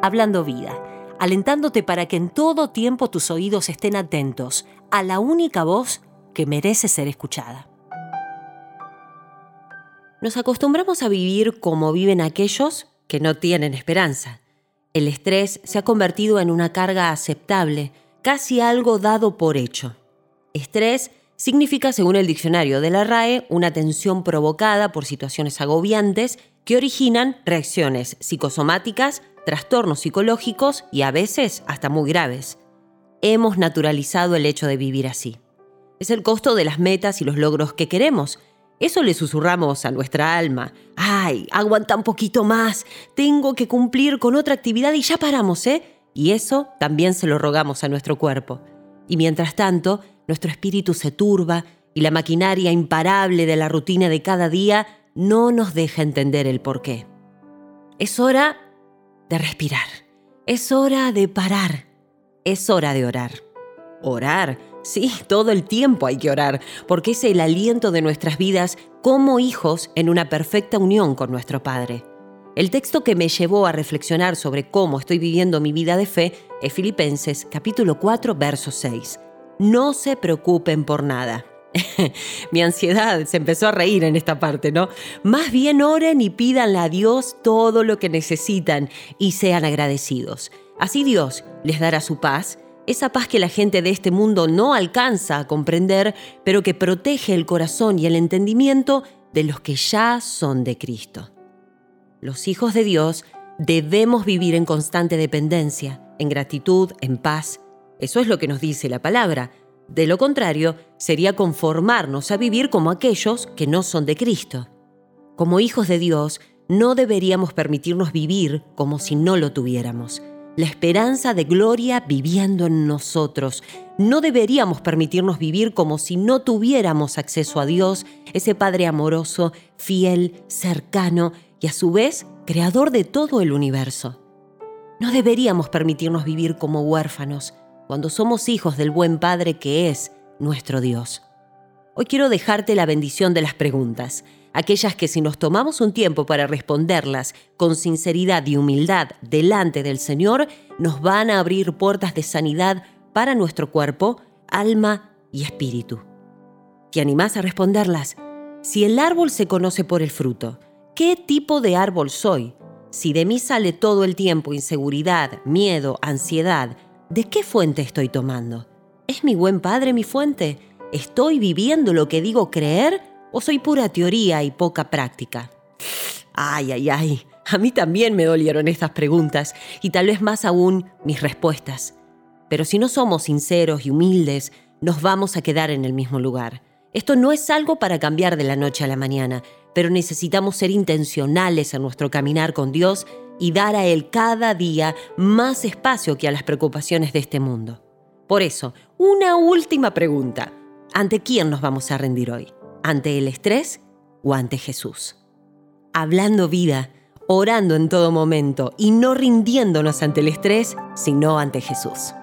Hablando Vida, alentándote para que en todo tiempo tus oídos estén atentos a la única voz que merece ser escuchada. Nos acostumbramos a vivir como viven aquellos que no tienen esperanza. El estrés se ha convertido en una carga aceptable, casi algo dado por hecho. Estrés significa, según el diccionario de la RAE, una tensión provocada por situaciones agobiantes que originan reacciones psicosomáticas, trastornos psicológicos y a veces hasta muy graves. Hemos naturalizado el hecho de vivir así. Es el costo de las metas y los logros que queremos. Eso le susurramos a nuestra alma. Ay, aguanta un poquito más. Tengo que cumplir con otra actividad y ya paramos, ¿eh? Y eso también se lo rogamos a nuestro cuerpo. Y mientras tanto, nuestro espíritu se turba y la maquinaria imparable de la rutina de cada día no nos deja entender el porqué. Es hora de respirar. Es hora de parar. Es hora de orar. Orar. Sí, todo el tiempo hay que orar, porque es el aliento de nuestras vidas como hijos en una perfecta unión con nuestro Padre. El texto que me llevó a reflexionar sobre cómo estoy viviendo mi vida de fe es Filipenses capítulo 4, verso 6. No se preocupen por nada. Mi ansiedad se empezó a reír en esta parte, ¿no? Más bien oren y pídanle a Dios todo lo que necesitan y sean agradecidos. Así Dios les dará su paz, esa paz que la gente de este mundo no alcanza a comprender, pero que protege el corazón y el entendimiento de los que ya son de Cristo. Los hijos de Dios debemos vivir en constante dependencia, en gratitud, en paz, eso es lo que nos dice la palabra. De lo contrario, sería conformarnos a vivir como aquellos que no son de Cristo. Como hijos de Dios, no deberíamos permitirnos vivir como si no lo tuviéramos. La esperanza de gloria viviendo en nosotros. No deberíamos permitirnos vivir como si no tuviéramos acceso a Dios, ese Padre amoroso, fiel, cercano y a su vez creador de todo el universo. No deberíamos permitirnos vivir como huérfanos, cuando somos hijos del buen Padre que es nuestro Dios. Hoy quiero dejarte la bendición de las preguntas, aquellas que si nos tomamos un tiempo para responderlas con sinceridad y humildad delante del Señor, nos van a abrir puertas de sanidad para nuestro cuerpo, alma y espíritu. ¿Te animás a responderlas? Si el árbol se conoce por el fruto, ¿qué tipo de árbol soy? Si de mí sale todo el tiempo inseguridad, miedo, ansiedad, ¿De qué fuente estoy tomando? ¿Es mi buen padre mi fuente? ¿Estoy viviendo lo que digo creer o soy pura teoría y poca práctica? Ay, ay, ay, a mí también me dolieron estas preguntas y tal vez más aún mis respuestas. Pero si no somos sinceros y humildes, nos vamos a quedar en el mismo lugar. Esto no es algo para cambiar de la noche a la mañana, pero necesitamos ser intencionales en nuestro caminar con Dios y dar a Él cada día más espacio que a las preocupaciones de este mundo. Por eso, una última pregunta. ¿Ante quién nos vamos a rendir hoy? ¿Ante el estrés o ante Jesús? Hablando vida, orando en todo momento y no rindiéndonos ante el estrés, sino ante Jesús.